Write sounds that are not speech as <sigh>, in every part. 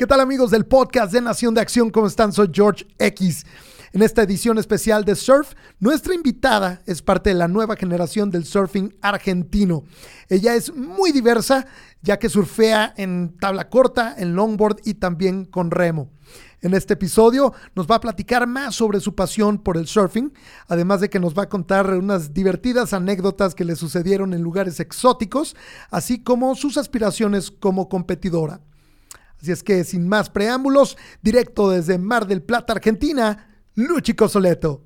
¿Qué tal amigos del podcast de Nación de Acción? ¿Cómo están? Soy George X. En esta edición especial de Surf, nuestra invitada es parte de la nueva generación del surfing argentino. Ella es muy diversa, ya que surfea en tabla corta, en longboard y también con remo. En este episodio nos va a platicar más sobre su pasión por el surfing, además de que nos va a contar unas divertidas anécdotas que le sucedieron en lugares exóticos, así como sus aspiraciones como competidora. Así es que sin más preámbulos, directo desde Mar del Plata, Argentina, Luchi Cosoleto.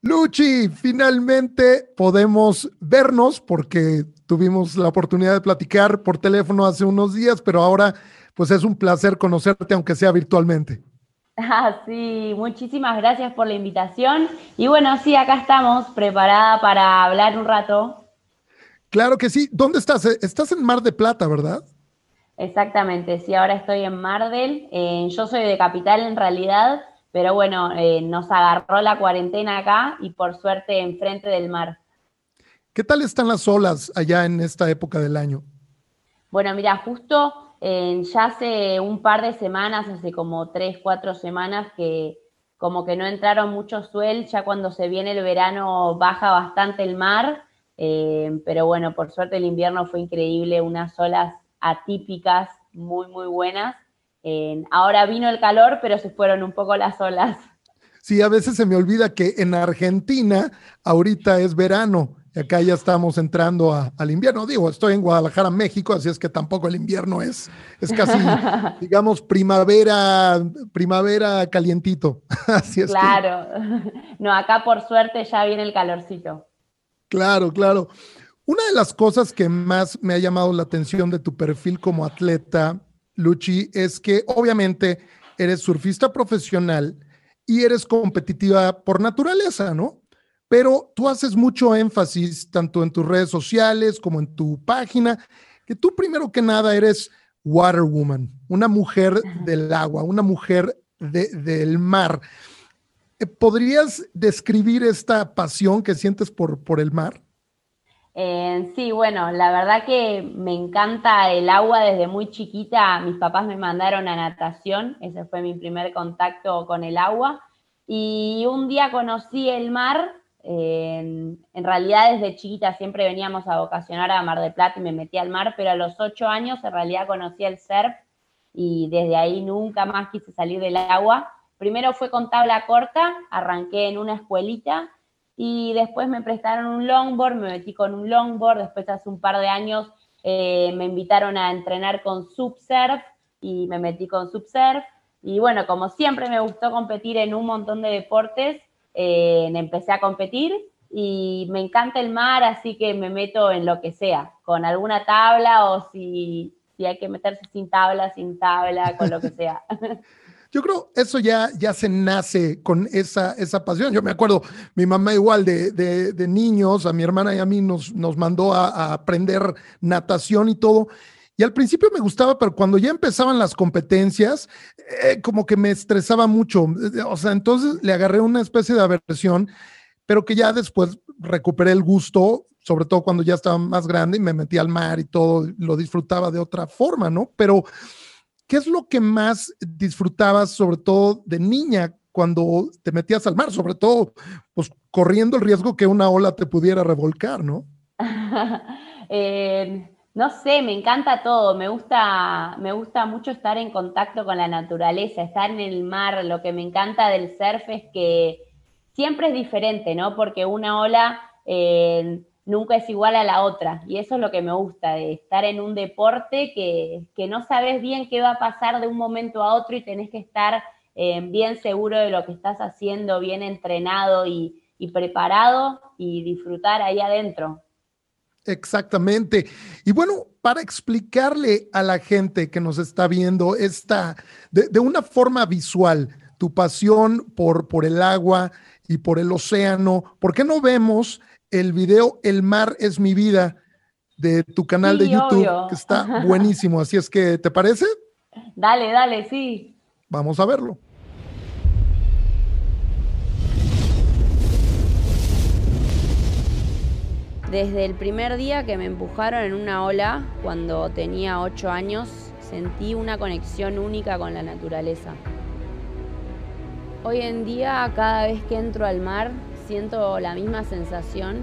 Luchi, finalmente podemos vernos porque tuvimos la oportunidad de platicar por teléfono hace unos días, pero ahora pues es un placer conocerte, aunque sea virtualmente. <laughs> Ah, sí, muchísimas gracias por la invitación. Y bueno, sí, acá estamos, preparada para hablar un rato. Claro que sí. ¿Dónde estás? Estás en Mar de Plata, ¿verdad? Exactamente, sí, ahora estoy en Mar del. Eh, yo soy de Capital en realidad, pero bueno, eh, nos agarró la cuarentena acá y por suerte enfrente del mar. ¿Qué tal están las olas allá en esta época del año? Bueno, mira, justo ya hace un par de semanas, hace como tres, cuatro semanas, que como que no entraron muchos suel, ya cuando se viene el verano baja bastante el mar, eh, pero bueno, por suerte el invierno fue increíble, unas olas atípicas muy, muy buenas. ahora vino el calor, pero se fueron un poco las olas. Sí, a veces se me olvida que en Argentina ahorita es verano acá ya estamos entrando al invierno. Digo, estoy en Guadalajara, México, así es que tampoco el invierno es, es casi, <laughs> digamos, primavera, primavera calientito. <laughs> así es. Claro. No, acá por suerte ya viene el calorcito. Claro, claro. Una de las cosas que más me ha llamado la atención de tu perfil como atleta, Luchi, es que obviamente eres surfista profesional y eres competitiva por naturaleza, ¿no? Pero tú haces mucho énfasis tanto en tus redes sociales como en tu página, que tú primero que nada eres water woman, una mujer del agua, una mujer del mar. Eh, ¿Podrías describir esta pasión que sientes por, por el mar? Eh, sí, bueno, la verdad que me encanta el agua desde muy chiquita. Mis papás me mandaron a natación, ese fue mi primer contacto con el agua. Y un día conocí el mar en, realidad desde chiquita siempre veníamos a vocacionar a Mar del Plata y me metí al mar, pero a los ocho años en realidad conocí el surf y desde ahí nunca más quise salir del agua. Primero fue con tabla corta, arranqué en una escuelita y después me prestaron un longboard, me metí con un longboard, después hace un par de años eh, me invitaron a entrenar con subsurf y me metí con subsurf. Y bueno, como siempre me gustó competir en un montón de deportes, eh, empecé a competir y me encanta el mar, así que me meto en lo que sea, con alguna tabla o si, si hay que meterse sin tabla, sin tabla, con lo que sea. <laughs> <laughs> Yo creo eso ya, ya se nace con esa, esa pasión. Yo me acuerdo, mi mamá igual de, de, niños, a mi hermana y a mí nos, nos mandó a, a, aprender natación y todo. Y al principio me gustaba, pero cuando ya empezaban las competencias, eh, como que me estresaba mucho. O sea, entonces le agarré una especie de aversión, pero que ya después recuperé el gusto, sobre todo cuando ya estaba más grande y me metí al mar y todo, lo disfrutaba de otra forma, ¿no? Pero, ¿qué es lo que más disfrutabas, sobre todo de niña, cuando te metías al mar? Sobre todo, pues corriendo el riesgo que una ola te pudiera revolcar, ¿no? <laughs> eh no sé, me encanta todo, me gusta, me gusta mucho estar en contacto con la naturaleza, estar en el mar, lo que me encanta del surf es que siempre es diferente, ¿no? Porque una ola eh, nunca es igual a la otra y eso es lo que me gusta, de estar en un deporte que, no sabes bien qué va a pasar de un momento a otro y tenés que estar eh, bien seguro de lo que estás haciendo, bien entrenado y preparado y disfrutar ahí adentro. Exactamente. Y bueno, para explicarle a la gente que nos está viendo esta, de, una forma visual, tu pasión por, por el agua y por el océano, ¿por qué no vemos el video El mar es mi vida de tu canal de YouTube, que está <laughs> buenísimo? Así es que, ¿te parece? Dale, dale, sí. Vamos a verlo. Desde el primer día que me empujaron en una ola, cuando tenía 8 años, sentí una conexión única con la naturaleza. Hoy en día, cada vez que entro al mar, siento la misma sensación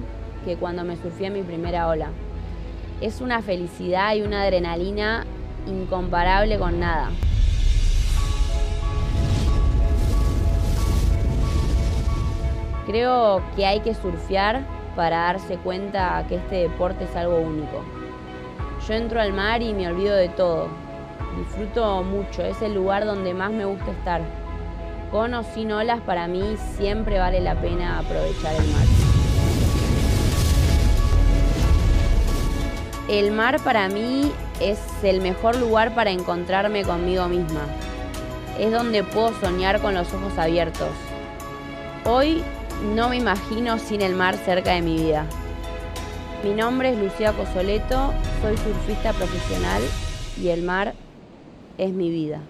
que cuando me surfé mi primera ola. Es una felicidad y una adrenalina incomparable con nada. Creo que hay que surfear para darse cuenta que este deporte es algo único. Yo entro al mar y me olvido de todo. Disfruto mucho, es el lugar donde más me gusta estar. Con o sin olas, para mí siempre vale la pena aprovechar el mar. El mar para mí es el mejor lugar para encontrarme conmigo misma. Es donde puedo soñar con los ojos abiertos. Hoy no me imagino sin el mar cerca de mi vida. Mi nombre es Lucía Cosoleto, soy surfista profesional y el mar es mi vida.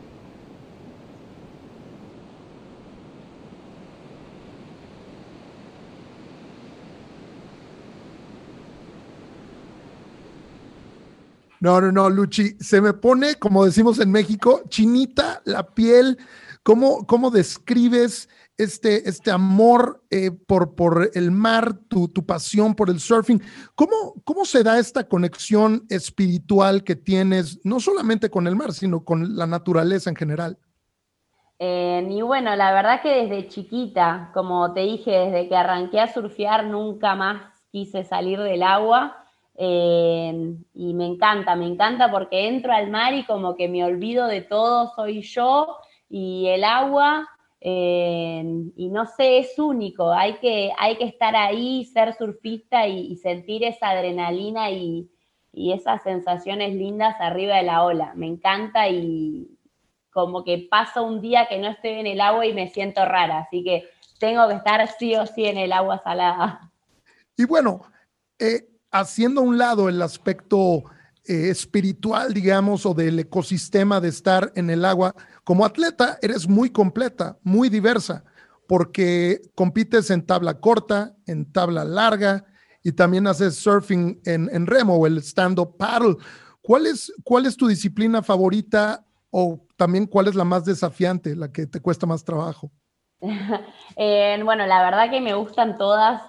No, no, no, Luchi, se me pone, como decimos en México, chinita la piel. ¿Cómo, cómo describes este, este amor eh, por, por el mar, tu, tu, pasión por el surfing. ¿Cómo, ¿Cómo se da esta conexión espiritual que tienes, no solamente con el mar, sino con la naturaleza en general? Eh, y bueno, la verdad que desde chiquita, como te dije, desde que arranqué a surfear, nunca más quise salir del agua. Eh, y me encanta, me encanta porque entro al mar y como que me olvido de todo, soy yo y el agua y no sé, es único, hay que, hay que estar ahí, ser surfista y, sentir esa adrenalina y, esas sensaciones lindas arriba de la ola. Me encanta y como que paso un día que no estoy en el agua y me siento rara, así que tengo que estar sí o sí en el agua salada. Y bueno, eh, haciendo a un lado el aspecto eh, espiritual, digamos, o del ecosistema de estar en el agua, como atleta eres muy completa, muy diversa, porque compites en tabla corta, en tabla larga y también haces surfing en, remo o el stand-up paddle. ¿Cuál es, ¿Cuál es tu disciplina favorita o también cuál es la más desafiante, la que te cuesta más trabajo? <laughs> Eh, bueno, la verdad que me gustan todas,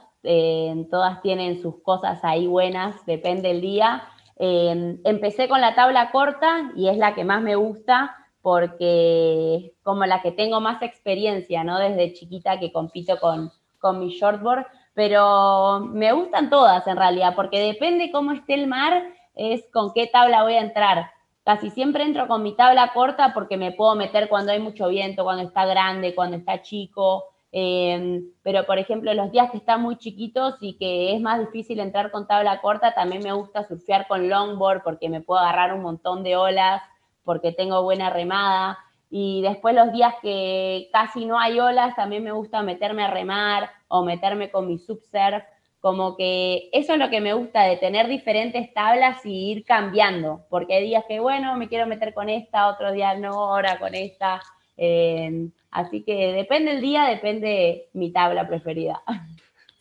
todas tienen sus cosas ahí buenas, depende del día. Empecé con la tabla corta y es la que más me gusta porque como la que tengo más experiencia, ¿no? Desde chiquita que compito con, con mi shortboard, pero me gustan todas en realidad, porque depende cómo esté el mar, es con qué tabla voy a entrar. Casi siempre entro con mi tabla corta porque me puedo meter cuando hay mucho viento, cuando está grande, cuando está chico. Em, pero, por ejemplo, los días que están muy chiquitos y que es más difícil entrar con tabla corta, también me gusta surfear con longboard porque me puedo agarrar un montón de olas porque tengo buena remada. Y después los días que casi no hay olas, también me gusta meterme a remar o meterme con mi subsurf. Como que eso es lo que me gusta de tener diferentes tablas y ir cambiando, porque hay días que, bueno, me quiero meter con esta, otros días no, ahora con esta. Eh, así que depende el día, depende mi tabla preferida. <laughs>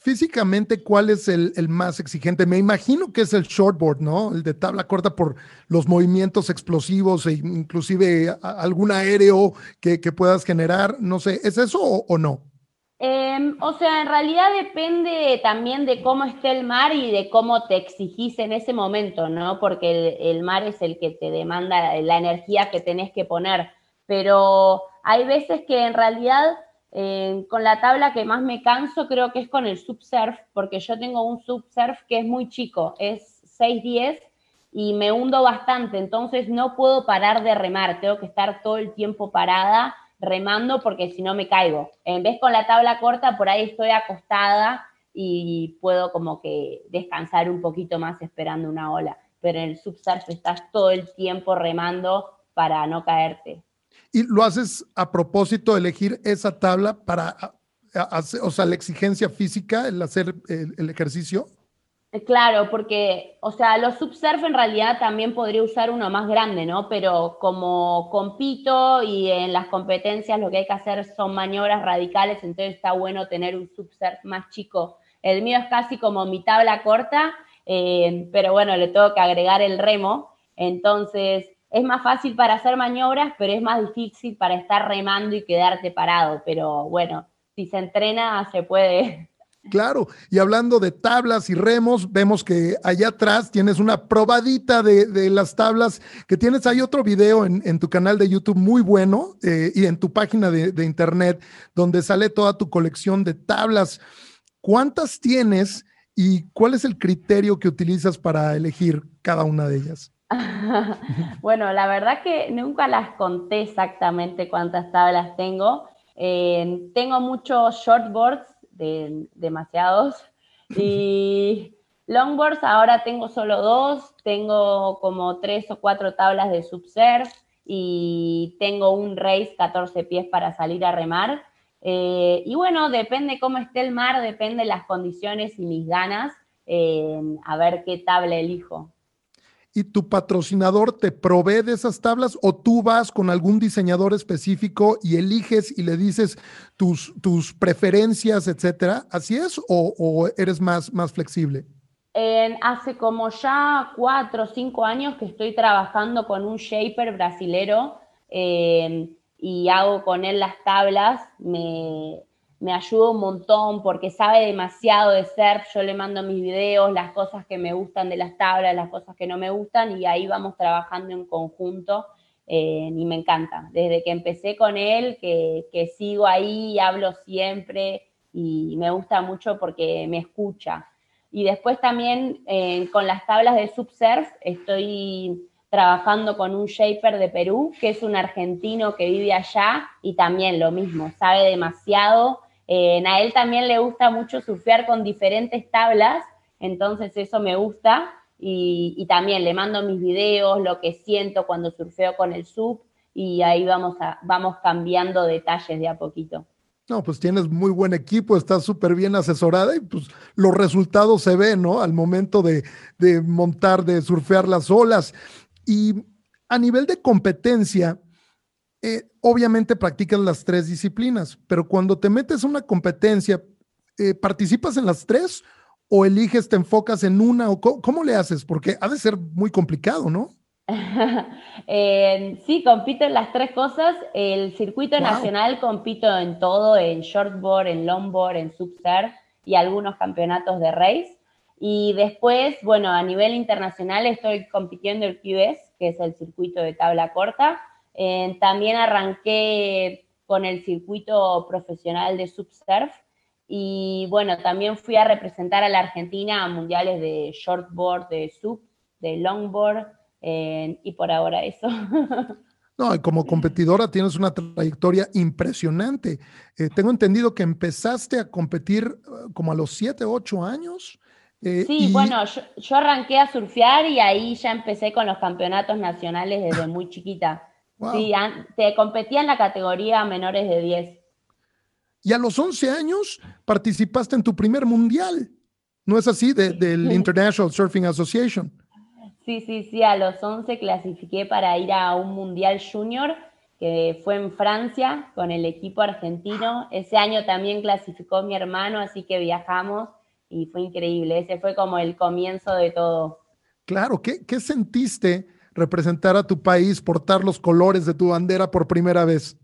Físicamente, ¿cuál es el, más exigente? Me imagino que es el shortboard, ¿no? El de tabla corta por los movimientos explosivos e inclusive algún aéreo que, puedas generar. No sé, ¿es eso o, no? Em, o sea, en realidad depende también de cómo esté el mar y de cómo te exigís en ese momento, ¿no? Porque el mar es el que te demanda la energía que tenés que poner. Pero hay veces que en realidad con la tabla que más me canso creo que es con el subsurf, porque yo tengo un subsurf que es muy chico, es 6'10 y me hundo bastante, entonces no puedo parar de remar, tengo que estar todo el tiempo parada remando porque si no me caigo. En vez con la tabla corta, por ahí estoy acostada y puedo como que descansar un poquito más esperando una ola, pero en el subsurf estás todo el tiempo remando para no caerte. ¿Y lo haces a propósito de elegir esa tabla para hacer, o sea, la exigencia física, el hacer el, ejercicio? Claro, porque, o sea, los subsurf en realidad también podría usar uno más grande, ¿no? Pero como compito y en las competencias lo que hay que hacer son maniobras radicales, entonces está bueno tener un subsurf más chico. El mío es casi como mi tabla corta, eh, pero bueno, le tengo que agregar el remo, entonces es más fácil para hacer maniobras, pero es más difícil para estar remando y quedarte parado. Pero bueno, si se entrena, se puede. <laughs> Claro, y hablando de tablas y remos, vemos que allá atrás tienes una probadita de, las tablas, que tienes ahí otro video en, tu canal de YouTube muy bueno eh, y en tu página de, de, internet donde sale toda tu colección de tablas. ¿Cuántas tienes y cuál es el criterio que utilizas para elegir cada una de ellas? <laughs> bueno, la verdad que nunca las conté exactamente cuántas tablas tengo. Eh, tengo muchos shortboards demasiados. <laughs> Y longboards ahora tengo solo dos, tengo como tres o cuatro tablas de subsurf y tengo un race 14 pies para salir a remar. Eh, y bueno, depende cómo esté el mar, depende las condiciones y mis ganas, eh, a ver qué tabla elijo y tu patrocinador te provee de esas tablas o tú vas con algún diseñador específico y eliges y le dices tus, tus preferencias, etcétera? ¿Así es o, eres más, más flexible? hace como ya cuatro o cinco años que estoy trabajando con un shaper brasilero eh, y hago con él las tablas. Me, me ayuda un montón porque sabe demasiado de surf, yo le mando mis videos, las cosas que me gustan de las tablas, las cosas que no me gustan y ahí vamos trabajando en conjunto eh, y me encanta. Desde que empecé con él, que, sigo ahí, hablo siempre y me gusta mucho porque me escucha. Y después también eh, con las tablas de subsurf estoy trabajando con un shaper de Perú, que es un argentino que vive allá y también lo mismo, sabe demasiado eh, a él también le gusta mucho surfear con diferentes tablas, entonces eso me gusta. Y, también le mando mis videos, lo que siento cuando surfeo con el sub, y ahí vamos, a, vamos cambiando detalles de a poquito. No, pues tienes muy buen equipo, estás súper bien asesorada y pues los resultados se ven, ¿no? Al momento de, de montar, de surfear las olas. Y a nivel de competencia, eh, obviamente practicas las tres disciplinas, pero cuando te metes a una competencia, eh, ¿participas en las tres o eliges, te enfocas en una o cómo, le haces? Porque ha de ser muy complicado, ¿no? <laughs> Eh, sí, compito en las tres cosas. El circuito nacional compito en todo, en shortboard, en longboard, en subsurf y algunos campeonatos de race. Y después, bueno, a nivel internacional estoy compitiendo el QS, que es el circuito de tabla corta, eh, también arranqué con el circuito profesional de subsurf y bueno, también fui a representar a la Argentina a mundiales de shortboard, de sub, de longboard eh, y por ahora eso. <laughs> No, y como competidora tienes una trayectoria impresionante. Eh, tengo entendido que empezaste a competir como a los 7, 8 años. sí, bueno, yo, yo, arranqué a surfear y ahí ya empecé con los campeonatos nacionales desde muy chiquita. Sí, te competía en la categoría menores de 10. Y a los 11 años participaste en tu primer mundial. ¿No es así? del <laughs> International Surfing Association. Sí, sí, sí. A los 11 clasifiqué para ir a un mundial junior que fue en Francia con el equipo argentino. Ese año también clasificó mi hermano, así que viajamos y fue increíble. Ese fue como el comienzo de todo. Claro, ¿qué, qué sentiste representar a tu país, portar los colores de tu bandera por primera vez?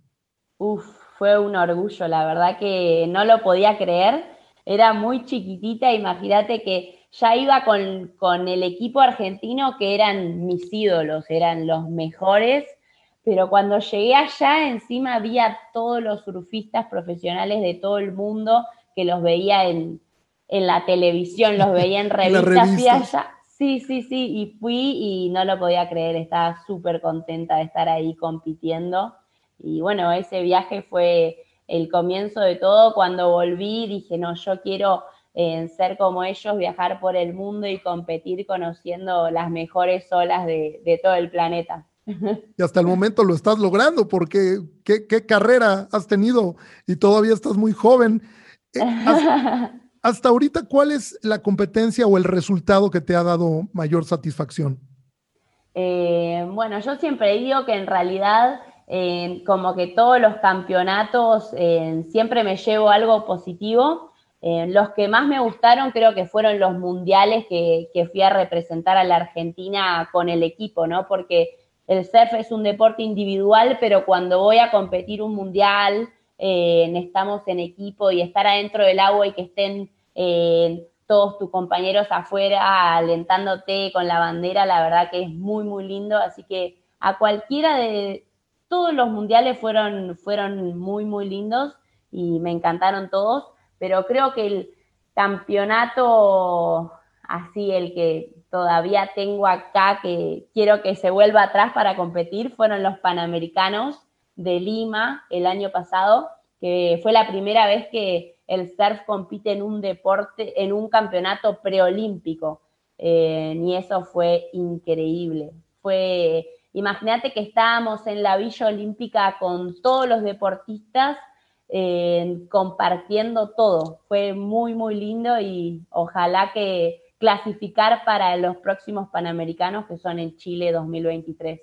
Uf, fue un orgullo, la verdad que no lo podía creer. Era muy chiquitita, imagínate que ya iba con, con el equipo argentino que eran mis ídolos, eran los mejores, pero cuando llegué allá encima había todos los surfistas profesionales de todo el mundo que los veía en, en la televisión, los veía en <laughs> revistas, allá Sí, sí, sí, y fui y no lo podía creer, estaba súper contenta de estar ahí compitiendo. Y bueno, ese viaje fue el comienzo de todo. Cuando volví dije, no, yo quiero eh, ser como ellos, viajar por el mundo y competir conociendo las mejores olas de, todo el planeta. <laughs> Y hasta el momento lo estás logrando, porque qué, carrera has tenido y todavía estás muy joven. Eh, <laughs> hasta ahorita, ¿cuál es la competencia o el resultado que te ha dado mayor satisfacción? Eh, bueno, yo siempre digo que en realidad como que todos los campeonatos siempre me llevo algo positivo. los que más me gustaron creo que fueron los mundiales que, que, fui a representar a la Argentina con el equipo, ¿no? Porque el surf es un deporte individual, pero cuando voy a competir un mundial, eh, estamos en equipo y estar adentro del agua y que estén eh, todos tus compañeros afuera alentándote con la bandera, la verdad que es muy, muy lindo. Así que a cualquiera de todos los mundiales fueron, fueron muy, muy lindos y me encantaron todos, pero creo que el campeonato así, el que todavía tengo acá que quiero que se vuelva atrás para competir fueron los Panamericanos de Lima el año pasado, que fue la primera vez que el surf compite en un deporte, en un campeonato preolímpico. Eh, y eso fue increíble. Fue, imagínate que estábamos en la Villa Olímpica con todos los deportistas eh, compartiendo todo. Fue muy, muy lindo y ojalá que clasificar para los próximos Panamericanos que son en Chile 2023.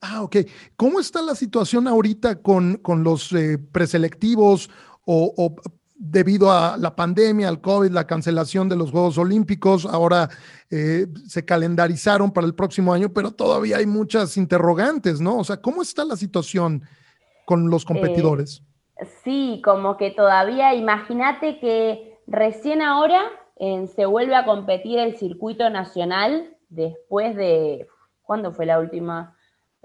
Ah, ok. ¿Cómo está la situación ahorita con, con los eh, preselectivos o, debido a la pandemia, al COVID, la cancelación de los Juegos Olímpicos? Ahora eh, se calendarizaron para el próximo año, pero todavía hay muchas interrogantes, ¿no? O sea, ¿cómo está la situación con los competidores? Eh, sí, como que todavía, imagínate que recién ahora se vuelve a competir el circuito nacional después de, ¿cuándo fue la última?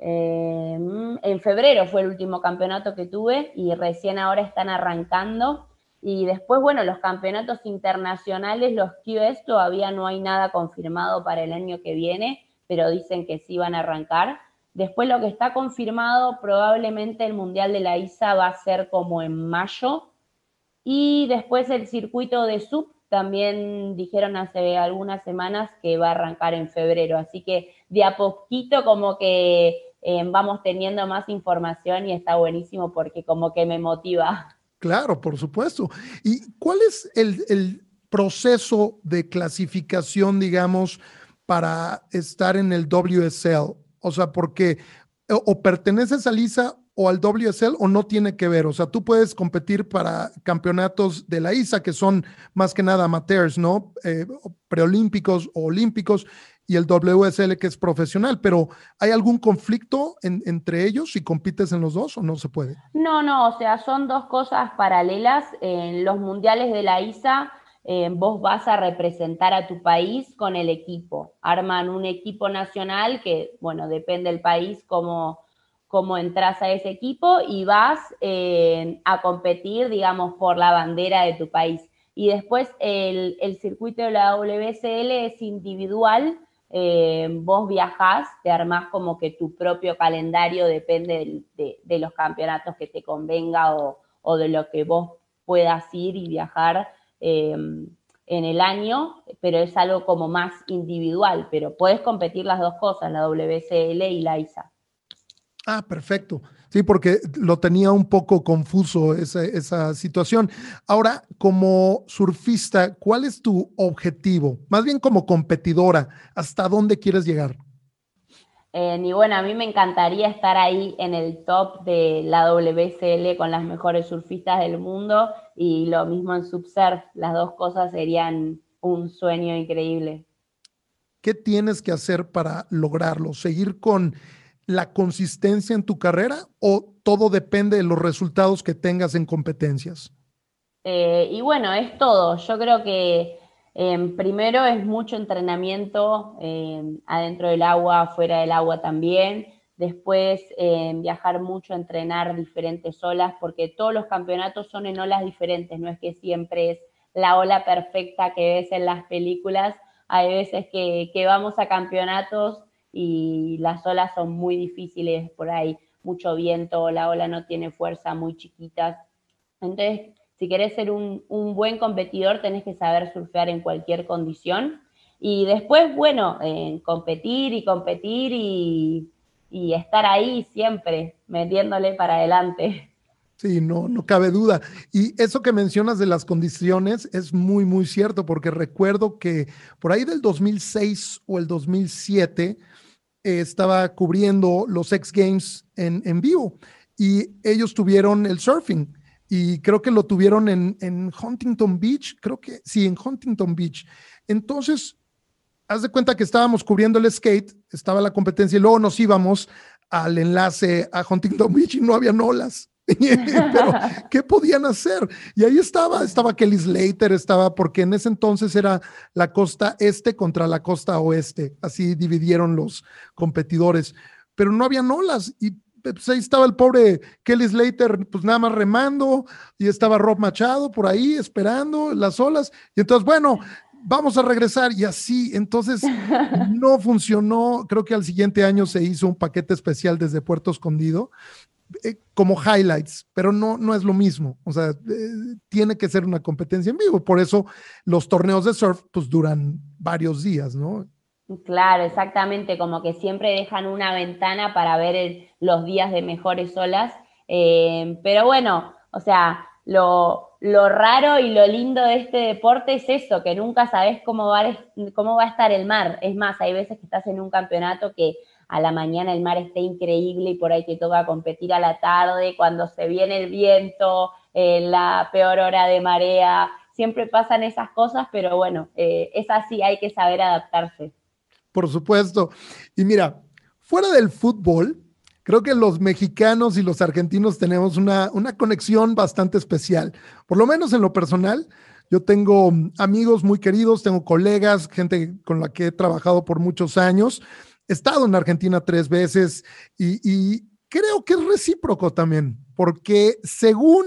Em, en febrero fue el último campeonato que tuve y recién ahora están arrancando. Y después, bueno, los campeonatos internacionales, los QS, todavía no hay nada confirmado para el año que viene, pero dicen que sí van a arrancar. Después lo que está confirmado, probablemente el Mundial de la ISA va a ser como en mayo. Y después el circuito de sub también dijeron hace algunas semanas que va a arrancar en febrero. Así que de a poquito como que eh, vamos teniendo más información y está buenísimo porque como que me motiva. Claro, por supuesto. ¿Y cuál es el, el proceso de clasificación, digamos, para estar en el WSL? O sea, porque o perteneces a Lisa o al WSL o no tiene que ver? O sea, tú puedes competir para campeonatos de la ISA, que son más que nada amateurs, ¿no? Eh, preolímpicos o olímpicos, y el WSL que es profesional, pero ¿hay algún conflicto entre ellos si compites en los dos o no se puede? No, no, o sea, son dos cosas paralelas. En los mundiales de la ISA, eh, vos vas a representar a tu país con el equipo. Arman un equipo nacional que, bueno, depende del país cómo cómo entras a ese equipo y vas eh, a competir, digamos, por la bandera de tu país. Y después el, circuito de la WSL es individual, eh, vos viajás, te armás como que tu propio calendario depende de, los campeonatos que te convenga o, de lo que vos puedas ir y viajar eh, en el año, pero es algo como más individual, pero puedes competir las dos cosas, la WSL y la ISA. Ah, perfecto. Sí, porque lo tenía un poco confuso esa, situación. Ahora, como surfista, ¿cuál es tu objetivo? Más bien como competidora, ¿hasta dónde quieres llegar? Eh, y bueno, a mí me encantaría estar ahí en el top de la WSL con las mejores surfistas del mundo y lo mismo en subsurf. Las dos cosas serían un sueño increíble. ¿Qué tienes que hacer para lograrlo? ¿Seguir con la consistencia en tu carrera o todo depende de los resultados que tengas en competencias? Eh, y bueno, es todo. Yo creo que em, primero es mucho entrenamiento em, adentro del agua, fuera del agua también. Después em, viajar mucho, entrenar diferentes olas, porque todos los campeonatos son en olas diferentes, no es que siempre es la ola perfecta que ves en las películas. Hay veces que, que vamos a campeonatos y las olas son muy difíciles por ahí, mucho viento, la ola no tiene fuerza, muy chiquitas. Entonces, si querés ser un, buen competidor, tenés que saber surfear en cualquier condición. Y después, bueno, competir y competir y, y estar ahí siempre, metiéndole para adelante. Sí, no, no cabe duda. Y eso que mencionas de las condiciones es muy, muy cierto, porque recuerdo que por ahí del 2006 o el 2007 eh, estaba cubriendo los X Games en, en, vivo y ellos tuvieron el surfing y creo que lo tuvieron en, en Huntington Beach, creo que sí, en Huntington Beach. Entonces, haz de cuenta que estábamos cubriendo el skate, estaba la competencia y luego nos íbamos al enlace a Huntington Beach y no había olas. <laughs> Pero, <laughs> ¿qué podían hacer? Y ahí estaba, estaba Kelly Slater, estaba, porque en ese entonces era la costa este contra la costa oeste, así dividieron los competidores, pero no había olas y pues ahí estaba el pobre Kelly Slater, pues nada más remando, y estaba Rob Machado por ahí esperando las olas, y entonces, bueno, vamos a regresar y así, entonces <laughs> no funcionó, creo que al siguiente año se hizo un paquete especial desde Puerto Escondido eh, como highlights, pero no, no es lo mismo. O sea, eh, tiene que ser una competencia en vivo. Por eso los torneos de surf pues duran varios días, ¿no? Claro, exactamente, como que siempre dejan una ventana para ver los días de mejores olas. Eh, pero bueno, o sea, lo, lo, raro y lo lindo de este deporte es eso, que nunca sabes cómo va, cómo va a estar el mar. Es más, hay veces que estás en un campeonato que a la mañana el mar está increíble y por ahí te toca competir a la tarde, cuando se viene el viento, en la peor hora de marea, siempre pasan esas cosas, pero bueno, eh, es así, hay que saber adaptarse. Por supuesto. Y mira, fuera del fútbol, creo que los mexicanos y los argentinos tenemos una, una conexión bastante especial, por lo menos en lo personal. Yo tengo amigos muy queridos, tengo colegas, gente con la que he trabajado por muchos años estado en Argentina tres veces y, creo que es recíproco también, porque según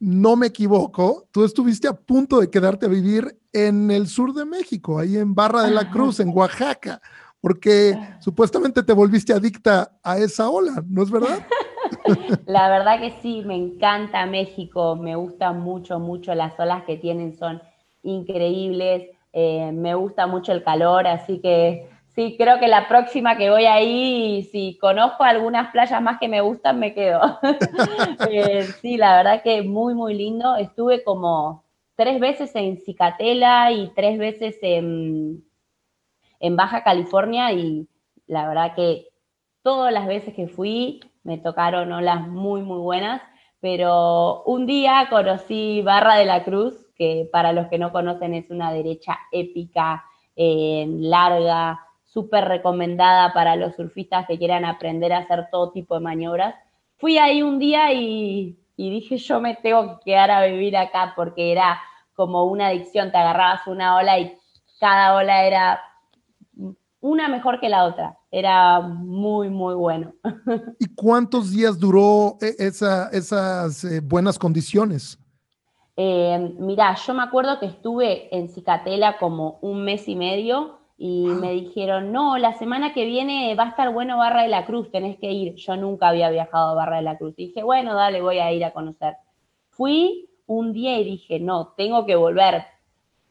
no me equivoco, tú estuviste a punto de quedarte a vivir en el sur de México, ahí en Barra de la Cruz, en Oaxaca, porque supuestamente te volviste adicta a esa ola, ¿no es verdad? <laughs> <laughs> La verdad que sí, me encanta México, me gustan mucho, mucho las olas que tienen, son increíbles, eh, me gusta mucho el calor, así que Sí, creo que la próxima que voy ahí, si conozco algunas playas más que me gustan, me quedo. <laughs> Eh, sí, la verdad que muy, muy lindo. Estuve como tres veces en Cicatela y tres veces en, Baja California y la verdad que todas las veces que fui me tocaron olas muy, muy buenas. Pero un día conocí Barra de la Cruz, que para los que no conocen es una derecha épica, eh, larga, súper recomendada para los surfistas que quieran aprender a hacer todo tipo de maniobras. Fui ahí un día y, dije, yo me tengo que quedar a vivir acá porque era como una adicción, te agarrabas una ola y cada ola era una mejor que la otra. Era muy, muy bueno. <laughs> ¿Y cuántos días duró e, esas eh, buenas condiciones? Eh, mirá, yo me acuerdo que estuve en Cicatela como un mes y medio y me dijeron, no, la semana que viene va a estar bueno Barra de la Cruz, tenés que ir. Yo nunca había viajado a Barra de la Cruz. Y dije, bueno, dale, voy a ir a conocer. Fui un día y dije, no, tengo que volver.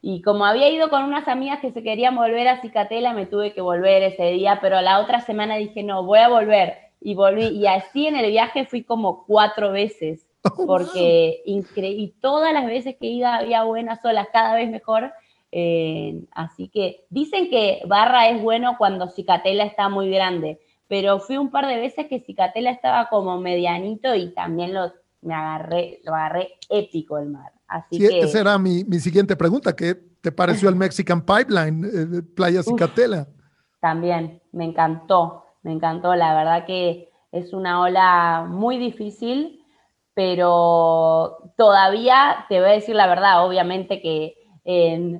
Y como había ido con unas amigas que se querían volver a Cicatela, me tuve que volver ese día, pero la otra semana dije, no, voy a volver. Y volví, y así en el viaje fui como cuatro veces, <laughs> oh, porque y todas las veces que iba había buenas olas, cada vez mejor eh, así que dicen que Barra es bueno cuando Cicatela está muy grande, pero fui un par de veces que Cicatela estaba como medianito y también lo, me agarré, lo agarré épico el mar. Así que, esa era mi, siguiente pregunta, ¿qué te pareció el Mexican Pipeline, eh, Playa Cicatela? también, me encantó, me encantó, la verdad que es una ola muy difícil, pero todavía, te voy a decir la verdad, obviamente que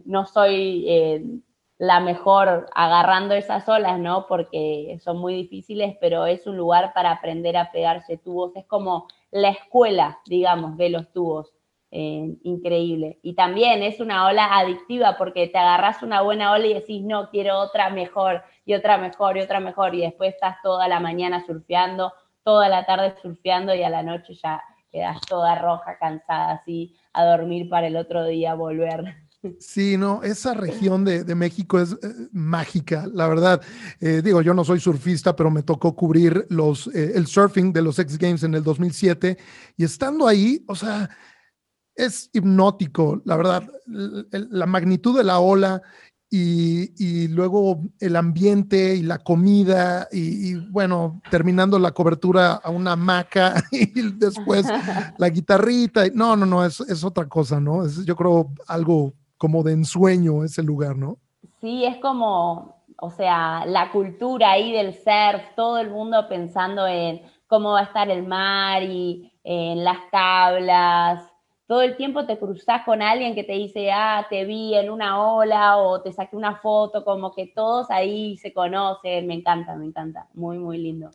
no soy la mejor agarrando esas olas, ¿no? Porque son muy difíciles, pero es un lugar para aprender a pegarse tubos. Es como la escuela, digamos, de los tubos. increíble. Y también es una ola adictiva porque te agarras una buena ola y decís, no, quiero otra mejor y otra mejor y otra mejor. Y después estás toda la mañana surfeando, toda la tarde surfeando y a la noche ya quedas toda roja, cansada, así, a dormir para el otro día volver. Sí, no, esa región de, México es eh, mágica, la verdad. Eh, digo, yo no soy surfista, pero me tocó cubrir los, eh, el surfing de los X Games en el 2007 y estando ahí, o sea, es hipnótico, la verdad, la magnitud de la ola y, luego el ambiente y la comida y, bueno, terminando la cobertura a una hamaca <laughs> y después <laughs> la guitarrita. No, no, no, es, es otra cosa, ¿no? Es, yo creo algo como de ensueño ese lugar, ¿no? Sí, es como, o sea, la cultura ahí del surf, todo el mundo pensando en cómo va a estar el mar y en las tablas, todo el tiempo te cruzas con alguien que te dice, ah, te vi en una ola o te saqué una foto, como que todos ahí se conocen, me encanta, me encanta, muy, muy lindo.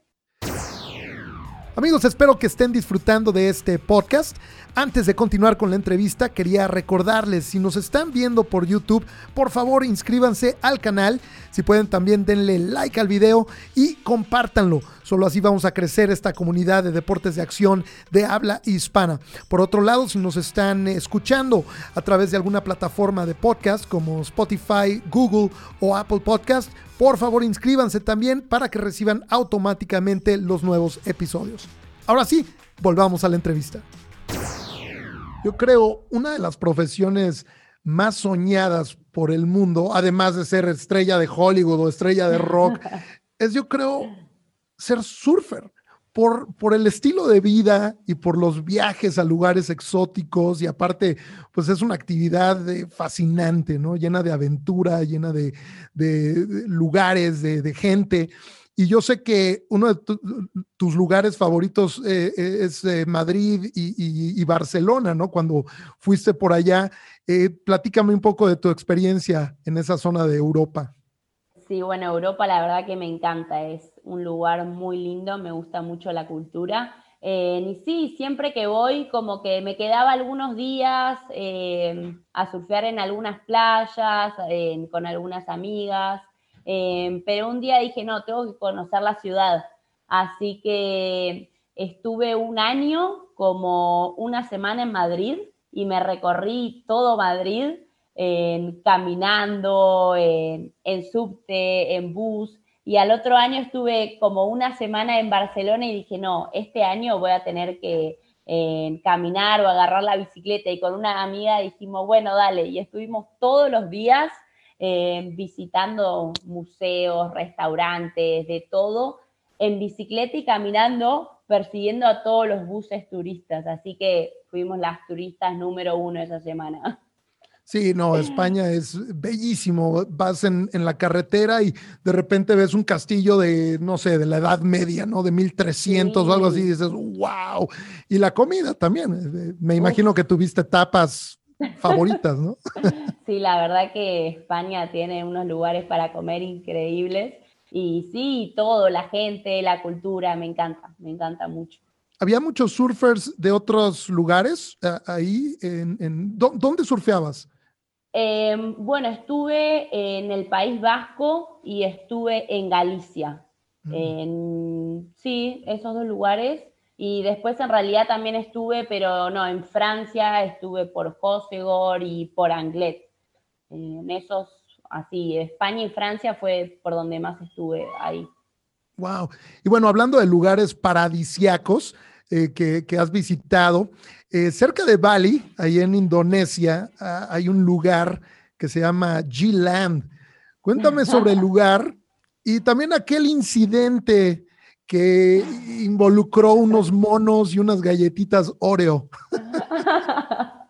Amigos, espero que estén disfrutando de este podcast. Antes de continuar con la entrevista, quería recordarles, si nos están viendo por YouTube, por favor inscríbanse al canal. Si pueden también denle like al video y compártanlo. Solo así vamos a crecer esta comunidad de deportes de acción de habla hispana. Por otro lado, si nos están escuchando a través de alguna plataforma de podcast como Spotify, Google o Apple Podcast, por favor inscríbanse también para que reciban automáticamente los nuevos episodios. Ahora sí, volvamos a la entrevista. Yo creo una de las profesiones más soñadas por el mundo, además de ser estrella de Hollywood o estrella de rock, <laughs> es yo creo ser surfer. Por, por, el estilo de vida y por los viajes a lugares exóticos y aparte, pues es una actividad fascinante, ¿no? Llena de aventura, llena de, lugares, de, gente. Y yo sé que uno de tus lugares favoritos eh, eh, es eh, Madrid y, Barcelona, ¿no? Cuando fuiste por allá, platícame un poco de tu experiencia en esa zona de Europa. Sí, bueno, Europa la verdad que me encanta, es un lugar muy lindo, me gusta mucho la cultura. Eh, y sí, siempre que voy, como que me quedaba algunos días eh, a surfear en algunas playas, con algunas amigas, eh, pero un día dije, no, tengo que conocer la ciudad. Así que estuve un año, como una semana en Madrid, y me recorrí todo Madrid caminando, en, subte, en bus. Y al otro año estuve como una semana en Barcelona y dije, no, este año voy a tener que caminar o agarrar la bicicleta. Y con una amiga dijimos, bueno, dale. Y estuvimos todos los días eh, visitando museos, restaurantes, de todo, en bicicleta y caminando, persiguiendo a todos los buses turistas. Así que fuimos las turistas número uno esa semana. Sí, no, <laughs> España es bellísimo. Vas en, la carretera y de repente ves un castillo de, no sé, de la Edad Media, ¿no? De 1300 o algo así, y dices, wow. Y la comida también. Eh, me imagino que tuviste tapas favoritas, ¿no? <laughs> Sí, la verdad que España tiene unos lugares para comer increíbles. Y sí, todo, la gente, la cultura, me encanta, me encanta mucho. ¿Había muchos surfers de otros lugares eh, ahí? En, ¿Dónde surfeabas? Em, bueno, estuve en el País Vasco y estuve en Galicia. Mm. sí, esos dos lugares. Y después en realidad también estuve, pero no, en Francia estuve por Josegor y por Anglet. En esos, así, España y Francia fue por donde más estuve ahí. Wow. Y bueno, hablando de lugares paradisiacos eh, que, has visitado, eh, cerca de Bali, ahí en Indonesia, ah, hay un lugar que se llama G-Land. Cuéntame <laughs> sobre el lugar y también aquel incidente que involucró unos monos y unas galletitas Oreo. <laughs>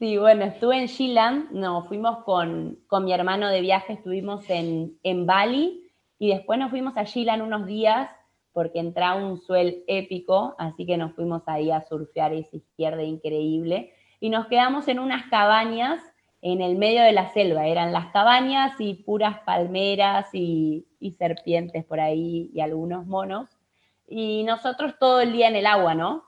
Sí, bueno, estuve en G-Land, no, fuimos con, mi hermano de viaje, estuvimos en, en Bali y después nos fuimos a G-Land unos días porque entra un suel épico, así que nos fuimos ahí a surfear esa izquierda increíble y nos quedamos en unas cabañas en el medio de la selva, eran las cabañas y puras palmeras y, serpientes por ahí y algunos monos, y nosotros todo el día en el agua, ¿no?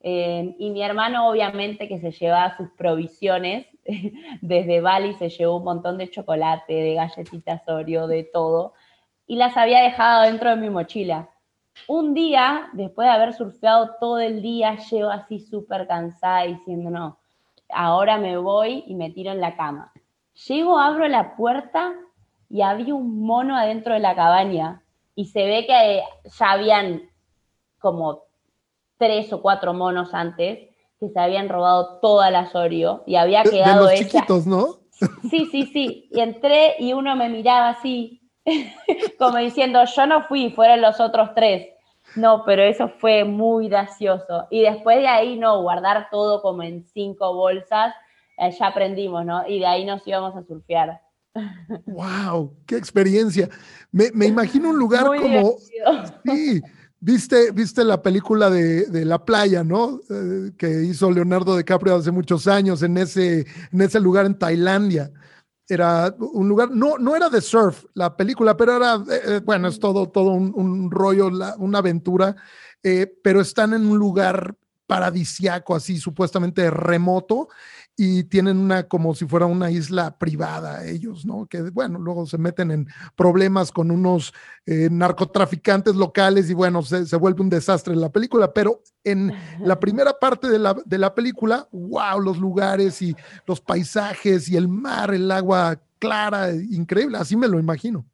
Eh, y mi hermano obviamente que se llevaba sus provisiones, <laughs> desde Bali se llevó un montón de chocolate, de galletitas Oreo, de todo, y las había dejado dentro de mi mochila. Un día, después de haber surfeado todo el día, llego así súper cansada diciendo, no, ahora me voy y me tiro en la cama. Llego, abro la puerta y había un mono adentro de la cabaña y se ve que ya habían como tres o cuatro monos antes que se habían robado toda la Oreo y había quedado de los chiquitos, ¿no? <laughs> Sí, sí, sí. Y entré y uno me miraba así, <laughs> como diciendo, yo no fui, fueron los otros tres. No, pero eso fue muy gracioso. Y después de ahí, no, guardar todo como en cinco bolsas, eh, ya aprendimos, ¿no? Y de ahí nos íbamos a surfear. ¡Wow! ¡Qué experiencia! Me, me imagino un lugar como. Sí, viste, viste la película de, de La Playa, ¿no? Eh, que hizo Leonardo DiCaprio hace muchos años en ese, en ese lugar en Tailandia. Era un lugar, no, no era de surf la película, pero era, eh, bueno, es todo, todo un, un rollo, una aventura, pero están en un lugar paradisiaco, así supuestamente remoto, y tienen una como si fuera una isla privada ellos, ¿no? Que bueno, luego se meten en problemas con unos eh, narcotraficantes locales y bueno, se, vuelve un desastre la película, pero en la primera parte de la, de la película, wow, los lugares y los paisajes y el mar, el agua clara, increíble, así me lo imagino.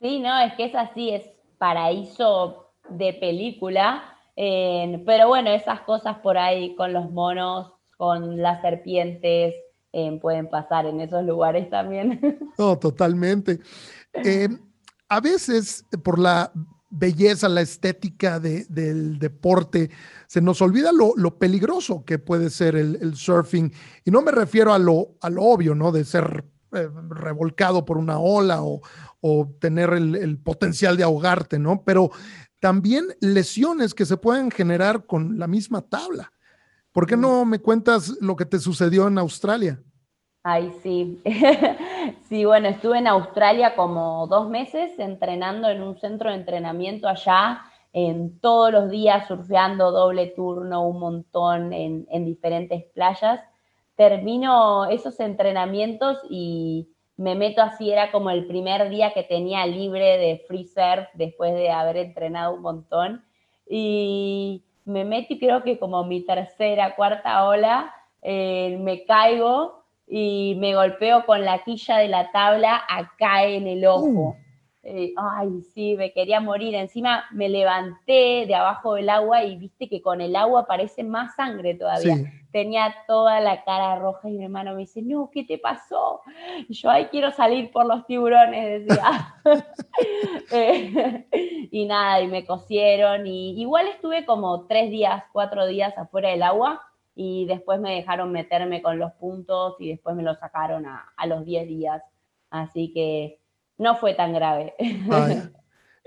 Sí, no, es que es así, es paraíso de película, eh, pero bueno, esas cosas por ahí con los monos con las serpientes, eh, pueden pasar en esos lugares también. <laughs> No, totalmente. Eh, a veces, por la belleza, la estética del deporte, se nos olvida lo, peligroso que puede ser el, surfing. Y no me refiero a lo, lo obvio, ¿no? De ser eh, revolcado por una ola o, tener el, el, potencial de ahogarte, ¿no? Pero también lesiones que se pueden generar con la misma tabla. ¿Por qué no me cuentas lo que te sucedió en Australia? Ay, sí. <laughs> sí, bueno, estuve en Australia como dos meses entrenando en un centro de entrenamiento allá, en todos los días surfeando doble turno, un montón en, en diferentes playas. Termino esos entrenamientos y me meto así, era como el primer día que tenía libre de free surf después de haber entrenado un montón. Y me metí creo que como mi tercera, cuarta ola, eh, me caigo y me golpeo con la quilla de la tabla acá en el ojo. Eh, ay, sí, me quería morir. Encima me levanté de abajo del agua y viste que con el agua aparece más sangre todavía. Tenía toda la cara roja y mi hermano me dice, no, ¿qué te pasó? Y yo, ay, quiero salir por los tiburones, decía. Eh, <laughs> <laughs> y nada, y me cosieron. Y igual estuve como tres días, cuatro días afuera del agua y después me dejaron meterme con los puntos y después me lo sacaron a, a los diez días. Así que no fue tan grave. <laughs>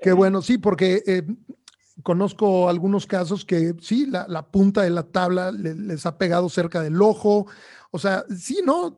qué bueno, sí, porque eh, conozco algunos casos que sí, la, punta de la tabla les ha pegado cerca del ojo. O sea, sí, no,